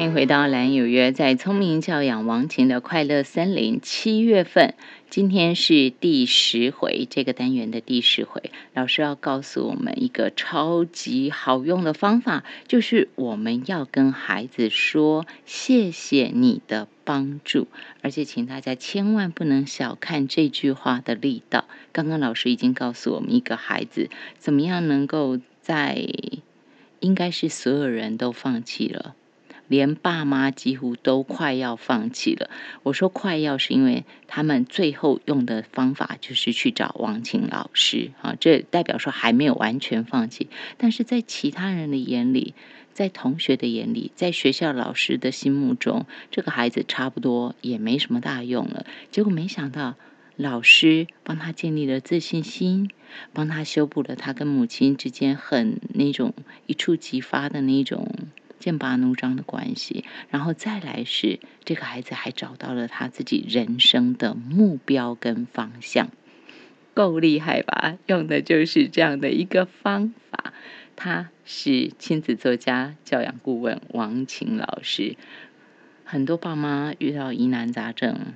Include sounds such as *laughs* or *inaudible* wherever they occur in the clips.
欢迎回到蓝有约，在聪明教养王晴的快乐森林，七月份，今天是第十回，这个单元的第十回，老师要告诉我们一个超级好用的方法，就是我们要跟孩子说谢谢你的帮助，而且请大家千万不能小看这句话的力道。刚刚老师已经告诉我们，一个孩子怎么样能够在，应该是所有人都放弃了。连爸妈几乎都快要放弃了。我说快要，是因为他们最后用的方法就是去找王晴老师啊，这代表说还没有完全放弃。但是在其他人的眼里，在同学的眼里，在学校老师的心目中，这个孩子差不多也没什么大用了。结果没想到，老师帮他建立了自信心，帮他修补了他跟母亲之间很那种一触即发的那种。剑拔弩张的关系，然后再来是这个孩子还找到了他自己人生的目标跟方向，够厉害吧？用的就是这样的一个方法。他是亲子作家、教养顾问王晴老师。很多爸妈遇到疑难杂症。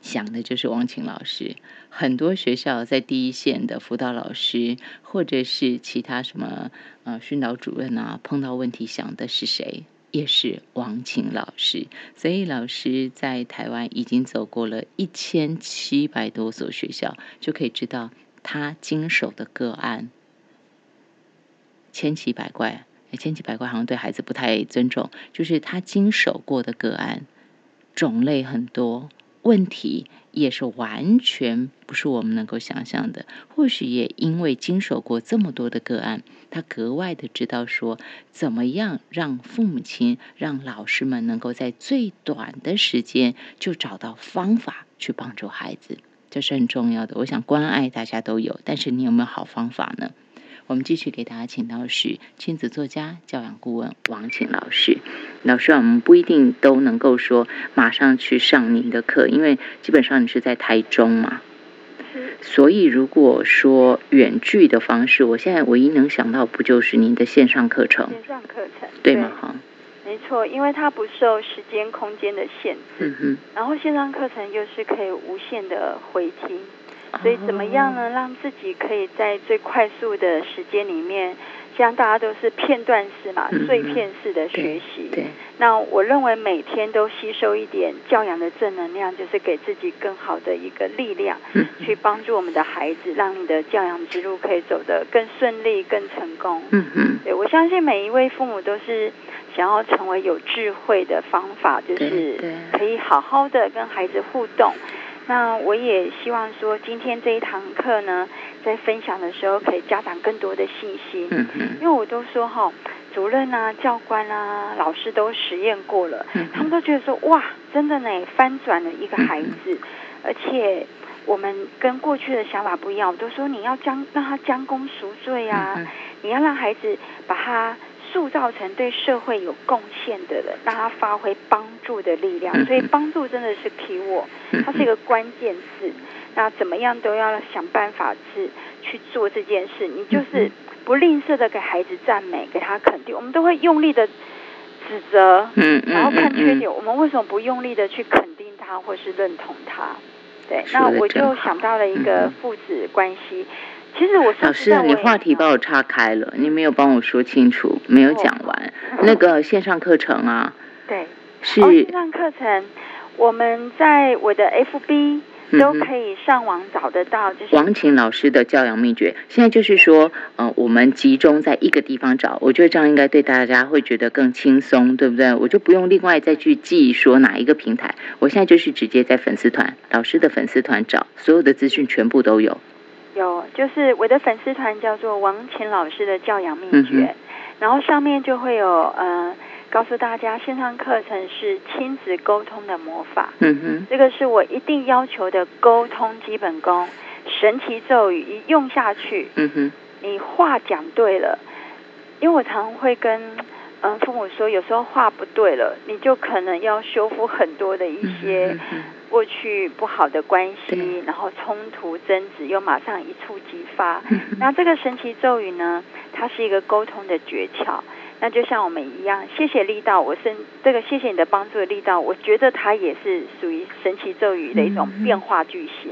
想的就是王晴老师，很多学校在第一线的辅导老师，或者是其他什么呃训导主任啊，碰到问题想的是谁？也是王晴老师。所以老师在台湾已经走过了一千七百多所学校，就可以知道他经手的个案千奇百怪。千奇百怪好像对孩子不太尊重，就是他经手过的个案种类很多。问题也是完全不是我们能够想象的。或许也因为经手过这么多的个案，他格外的知道说，怎么样让父母亲、让老师们能够在最短的时间就找到方法去帮助孩子，这是很重要的。我想关爱大家都有，但是你有没有好方法呢？我们继续给大家请到是亲子作家、教养顾问王晴老师。老师，我们不一定都能够说马上去上您的课，因为基本上你是在台中嘛。所以如果说远距的方式，我现在唯一能想到不就是您的线上课程？线上课程对吗？哈，没错，因为它不受时间、空间的限制。嗯哼。然后线上课程又是可以无限的回听。所以怎么样呢？让自己可以在最快速的时间里面，像大家都是片段式嘛，碎片式的学习。对。那我认为每天都吸收一点教养的正能量，就是给自己更好的一个力量，去帮助我们的孩子，让你的教养之路可以走得更顺利、更成功。嗯嗯。对我相信每一位父母都是想要成为有智慧的方法，就是可以好好的跟孩子互动。那我也希望说，今天这一堂课呢，在分享的时候可以家长更多的信心。嗯嗯。因为我都说哈，主任啊、教官啊、老师都实验过了，他们都觉得说，哇，真的呢，翻转了一个孩子。而且我们跟过去的想法不一样，我都说你要将让他将功赎罪啊，你要让孩子把他。塑造成对社会有贡献的人，让他发挥帮助的力量。所以帮助真的是 key word，它是一个关键字。那怎么样都要想办法是去做这件事。你就是不吝啬的给孩子赞美，给他肯定。我们都会用力的指责，嗯然后看缺点。我们为什么不用力的去肯定他，或是认同他？对，那我就想到了一个父子关系。其实我老师，你话题把我岔开了，你没有帮我说清楚，没有讲完那个线上课程啊。对，是线上课程，我们在我的 FB 都可以上网找得到。就是王晴老师的教养秘诀，现在就是说，呃，我们集中在一个地方找，我觉得这样应该对大家会觉得更轻松，对不对？我就不用另外再去记说哪一个平台，我现在就是直接在粉丝团老师的粉丝团找，所有的资讯全部都有。有，就是我的粉丝团叫做王琴老师的教养秘诀，然后上面就会有呃告诉大家线上课程是亲子沟通的魔法，嗯哼，这个是我一定要求的沟通基本功，神奇咒语一用下去，嗯哼，你话讲对了，因为我常会跟嗯父母说，有时候话不对了，你就可能要修复很多的一些。过去不好的关系，然后冲突争执，又马上一触即发。那这个神奇咒语呢？它是一个沟通的诀窍。那就像我们一样，谢谢力道，我是这个谢谢你的帮助的力道，我觉得它也是属于神奇咒语的一种变化句型。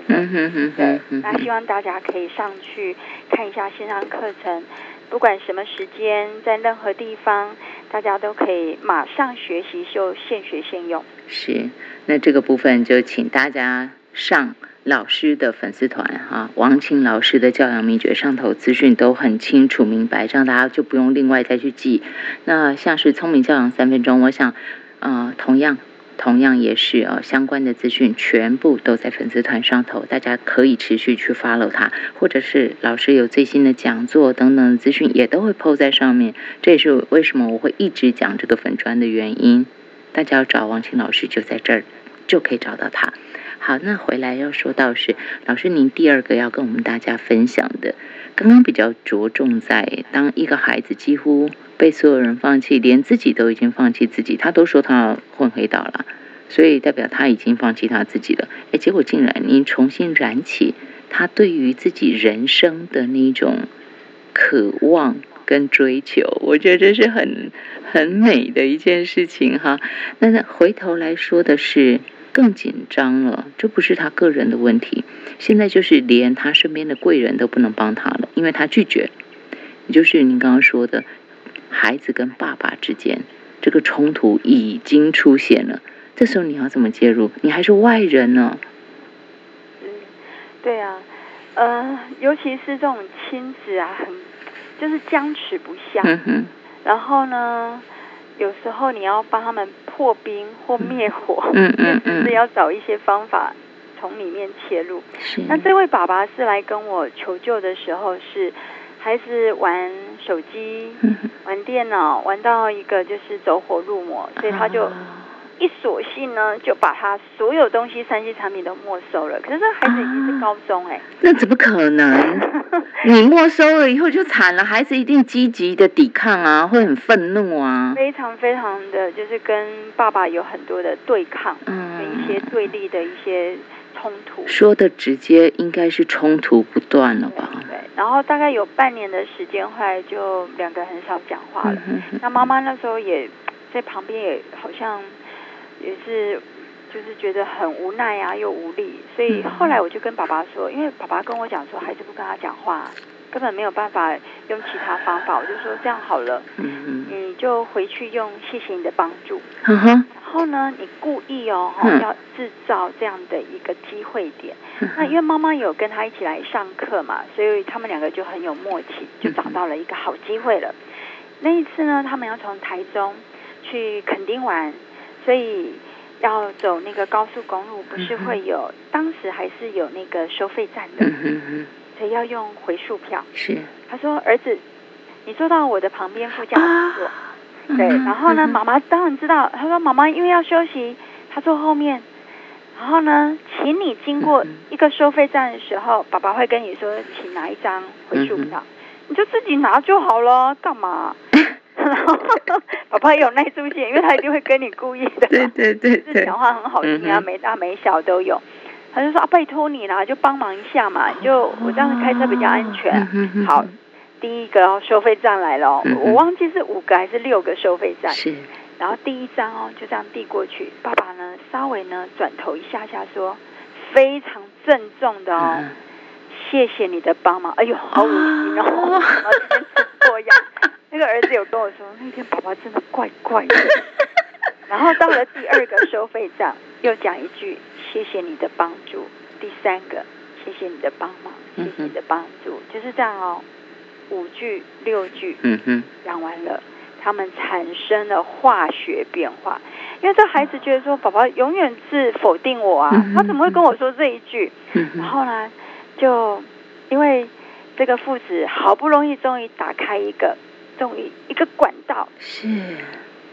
那希望大家可以上去看一下线上课程，不管什么时间，在任何地方，大家都可以马上学习，就现学现用。是，那这个部分就请大家上老师的粉丝团哈，王清老师的教养秘诀上头资讯都很清楚明白，这样大家就不用另外再去记。那像是聪明教养三分钟，我想，呃，同样。同样也是呃相关的资讯全部都在粉丝团上头，大家可以持续去 follow 它，或者是老师有最新的讲座等等的资讯也都会 PO 在上面。这也是为什么我会一直讲这个粉砖的原因。大家要找王清老师就在这儿，就可以找到他。好，那回来要说到是老师，您第二个要跟我们大家分享的，刚刚比较着重在当一个孩子几乎被所有人放弃，连自己都已经放弃自己，他都说他要混黑道了，所以代表他已经放弃他自己了。哎，结果竟然您重新燃起他对于自己人生的那种渴望跟追求，我觉得这是很很美的一件事情哈。那那回头来说的是。更紧张了，这不是他个人的问题，现在就是连他身边的贵人都不能帮他了，因为他拒绝。也就是您刚刚说的，孩子跟爸爸之间这个冲突已经出现了，这时候你要怎么介入？你还是外人呢？嗯，对啊，呃，尤其是这种亲子啊，很就是僵持不下。嗯哼，然后呢，有时候你要帮他们破冰或灭火，嗯嗯嗯 *laughs* 就是要找一些方法从里面切入。是。那这位爸爸是来跟我求救的时候，是孩子玩手机、嗯玩电脑，玩到一个就是走火入魔，所以他就啊一索性呢，就把他所有东西、三 C 产品都没收了。可是这孩子已经是高中哎、那怎么可能？*laughs* 你没收了以后就惨了，孩子一定积极的抵抗啊，会很愤怒啊。非常非常的就是跟爸爸有很多的对抗，跟嗯一些对立的一些冲突。说的直接应该是冲突不断了吧？对，然后大概有半年的时间，后来就两个很少讲话了。嗯哼那妈妈那时候也在旁边，也好像也是就是觉得很无奈啊，又无力。所以嗯后来我就跟爸爸说，因为爸爸跟我讲说，孩子不跟他讲话，根本没有办法用其他方法。我就说这样好了，嗯你就回去用谢谢你的帮助。然后呢，你故意哦，嗯要制造这样的一个机会点。嗯那因为妈妈有跟他一起来上课嘛，所以他们两个就很有默契，就找到了一个好机会了。那一次呢，他们要从台中去垦丁玩，所以要走那个高速公路，不是会有，当时还是有那个收费站的嗯，哼哼，所以要用回数票。是他说：“儿子，你坐到我的旁边副驾驶座。对，嗯然后呢，妈妈当然知道。她说：“妈妈因为要休息，她坐后面。然后呢，请你经过嗯一个收费站的时候，爸爸会跟你说，请拿一张回数票，你就自己拿就好了，干嘛？”然后爸爸也有耐住性，因为他一定会跟你故意的。对对对就是对，讲话很好听啊，嗯哼没大没小都有。他就说啊，拜托你啦，就帮忙一下嘛，就我这样子开车比较安全。好，第一个哦，收费站来了我忘记是五个还是六个收费站。是然后第一张哦，就这样递过去，爸爸呢稍微呢转头一下下说，非常郑重的哦，嗯谢谢你的帮忙。哎呦，好恶心哦？*laughs* 那个儿子有跟我说，那天爸爸真的怪怪的。*laughs* 然后到了第二个收费站，又讲一句谢谢你的帮助。第三个，谢谢你的帮忙，谢谢你的帮助，就是这样哦，五句六句嗯哼，讲完了，他们产生了化学变化。因为这孩子觉得说，宝宝永远是否定我啊嗯，他怎么会跟我说这一句？嗯，然后呢，就因为这个父子好不容易终于打开一个，终于一个管道。是，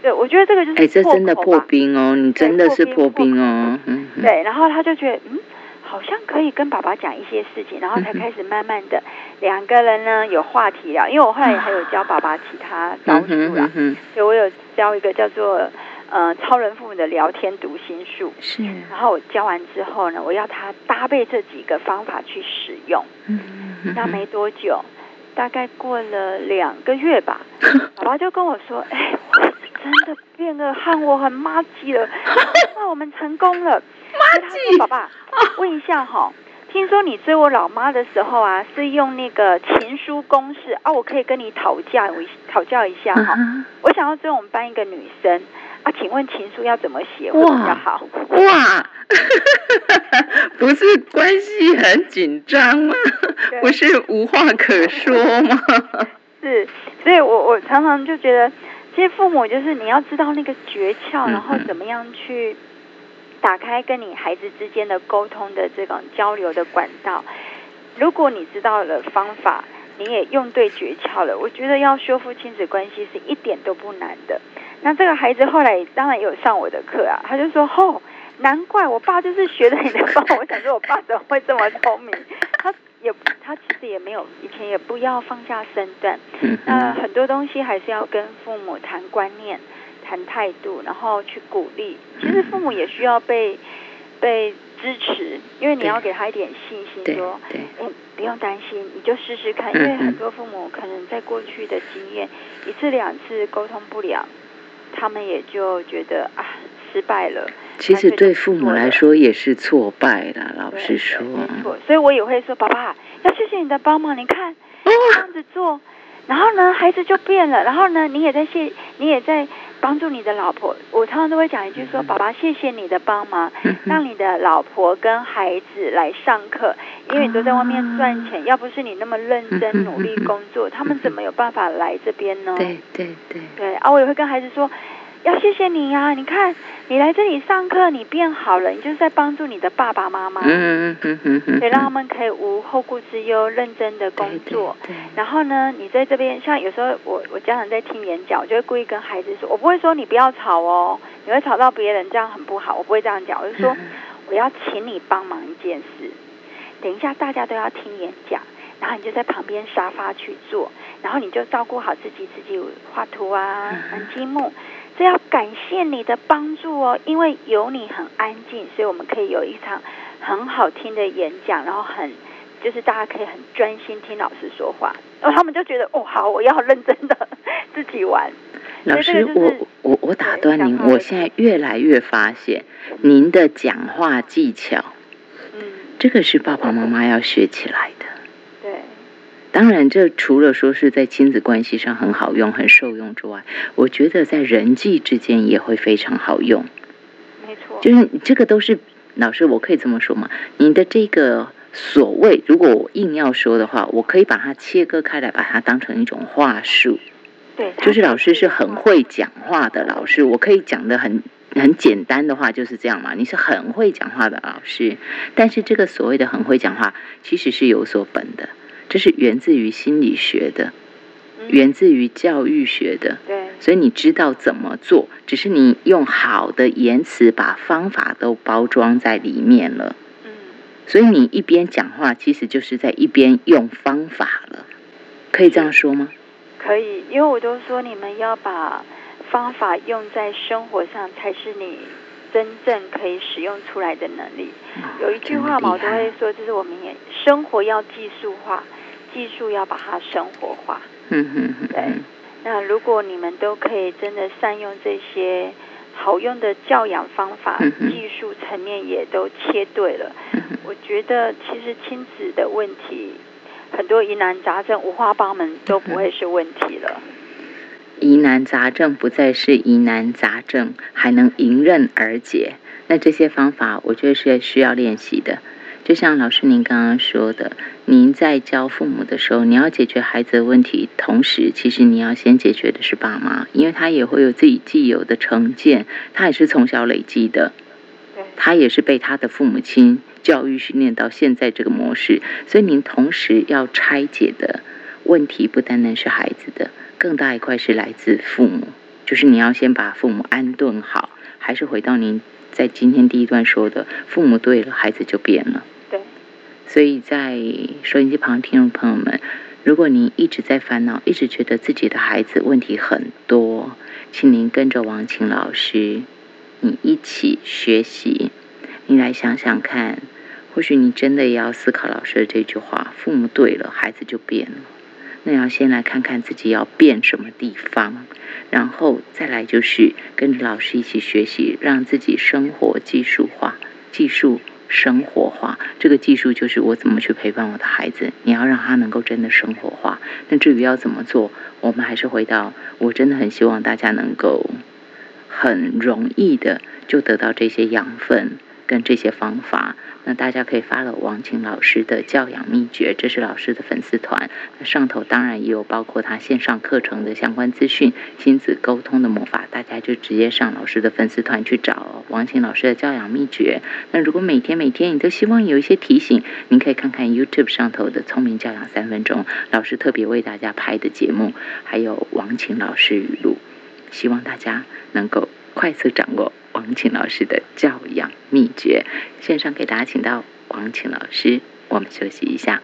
对，我觉得这个就是哎，这真的破冰哦，你真的是破冰哦，嗯哼，对，然后他就觉得，嗯，好像可以跟爸爸讲一些事情，然后才开始慢慢的两个人呢有话题聊。因为我后来还有教爸爸其他招数啦所以我有教一个叫做呃超人父母的聊天读心术。是，然后我教完之后呢，我要他搭配这几个方法去使用。嗯哼，那没多久，大概过了两个月吧，*laughs* 爸爸就跟我说：“哎，我真的变得和我很妈鸡了，那我们成功了。”妈鸡，爸爸，问一下哈，听说你追我老妈的时候啊，是用那个情书公式啊？我可以跟你讨教，我讨教一下哈。我想要追我们班一个女生啊，请问情书要怎么写会比较好？哇，*laughs* 不是关系很紧张吗？不是无话可说吗？*laughs* 是，所以我我常常就觉得，其实父母就是你要知道那个诀窍，然后怎么样去打开跟你孩子之间的沟通的这种交流的管道。如果你知道了方法，你也用对诀窍了，我觉得要修复亲子关系是一点都不难的。那这个孩子后来当然也有上我的课啊，他就说：“哦，难怪我爸就是学的你的方法。*laughs* ”我想说，我爸怎么会这么聪明？他也他其实也没有以前也不要放下身段。那很多东西还是要跟父母谈观念、谈态度，然后去鼓励。其实父母也需要被被支持，因为你要给他一点信心，说：“哎，不用担心，你就试试看。”因为很多父母可能在过去的经验，一次两次沟通不了。他们也就觉得啊，失败了。其实对父母来说也是挫败的，老实说。没错，所以我也会说，爸爸要谢谢你的帮忙。你看这样子做，然后呢，孩子就变了。然后呢，你也在谢，你也在帮助你的老婆。我常常都会讲一句说，爸爸谢谢你的帮忙，让你的老婆跟孩子来上课，因为你都在外面赚钱。要不是你那么认真努力工作，他们怎么有办法来这边呢？对对对。对啊，我也会跟孩子说。要谢谢你呀！你看，你来这里上课，你变好了，你就是在帮助你的爸爸妈妈，嗯嗯嗯嗯，以让他们可以无后顾之忧，认真的工作。然后呢，你在这边，像有时候我我家长在听演讲，我就会故意跟孩子说，我不会说你不要吵哦，你会吵到别人，这样很不好。我不会这样讲，我就说我要请你帮忙一件事。等一下大家都要听演讲，然后你就在旁边沙发去坐，然后你就照顾好自己，自己画图啊，玩积木。这要感谢你的帮助哦，因为有你很安静，所以我们可以有一场很好听的演讲，然后很就是大家可以很专心听老师说话，然后他们就觉得哦好，我要认真的 *laughs* 自己玩。老师，我我我打断您，我现在越来越发现您的讲话技巧，嗯，这个是爸爸妈妈要学起来的。当然，这除了说是在亲子关系上很好用、很受用之外，我觉得在人际之间也会非常好用。没错，就是这个都是老师，我可以这么说吗？你的这个所谓，如果我硬要说的话，我可以把它切割开来，把它当成一种话术。对，就是老师是很会讲话的老师，我可以讲的很很简单的话，就是这样嘛。你是很会讲话的老师，但是这个所谓的很会讲话，其实是有所本的。这是源自于心理学的，源自于教育学的，对，所以你知道怎么做，只是你用好的言辞把方法都包装在里面了，嗯，所以你一边讲话，其实就是在一边用方法了，可以这样说吗？可以，因为我都说你们要把方法用在生活上，才是你真正可以使用出来的能力。有一句话嘛，我都会说，就是我们也生活要技术化。技术要把它生活化，嗯嗯嗯，对。那如果你们都可以真的善用这些好用的教养方法，技术层面也都切对了，我觉得其实亲子的问题很多疑难杂症五花八门都不会是问题了。疑难杂症不再是疑难杂症，还能迎刃而解。那这些方法，我觉得是需要练习的。就像老师您刚刚说的，您在教父母的时候，你要解决孩子的问题，同时其实你要先解决的是爸妈，因为他也会有自己既有的成见，他也是从小累积的，他也是被他的父母亲教育训练到现在这个模式，所以您同时要拆解的问题不单单是孩子的，更大一块是来自父母，就是你要先把父母安顿好，还是回到您在今天第一段说的，父母对了，孩子就变了。对所以在收音机旁听众朋友们，如果您一直在烦恼，一直觉得自己的孩子问题很多，请您跟着王晴老师，你一起学习。你来想想看，或许你真的也要思考老师的这句话：父母对了，孩子就变了。那要先来看看自己要变什么地方，然后再来就是跟着老师一起学习，让自己生活技术化，技术生活化。这个技术就是我怎么去陪伴我的孩子，你要让他能够真的生活化。那至于要怎么做，我们还是回到，我真的很希望大家能够很容易的就得到这些养分。跟这些方法，那大家可以发了王晴老师的教养秘诀，这是老师的粉丝团。那上头当然也有包括他线上课程的相关资讯，亲子沟通的魔法，大家就直接上老师的粉丝团去找王晴老师的教养秘诀。那如果每天每天你都希望有一些提醒，您可以看看 YouTube 上头的聪明教养三分钟，老师特别为大家拍的节目，还有王晴老师语录，希望大家能够快速掌握。王琴老师的教养秘诀，线上给大家请到王琴老师，我们休息一下。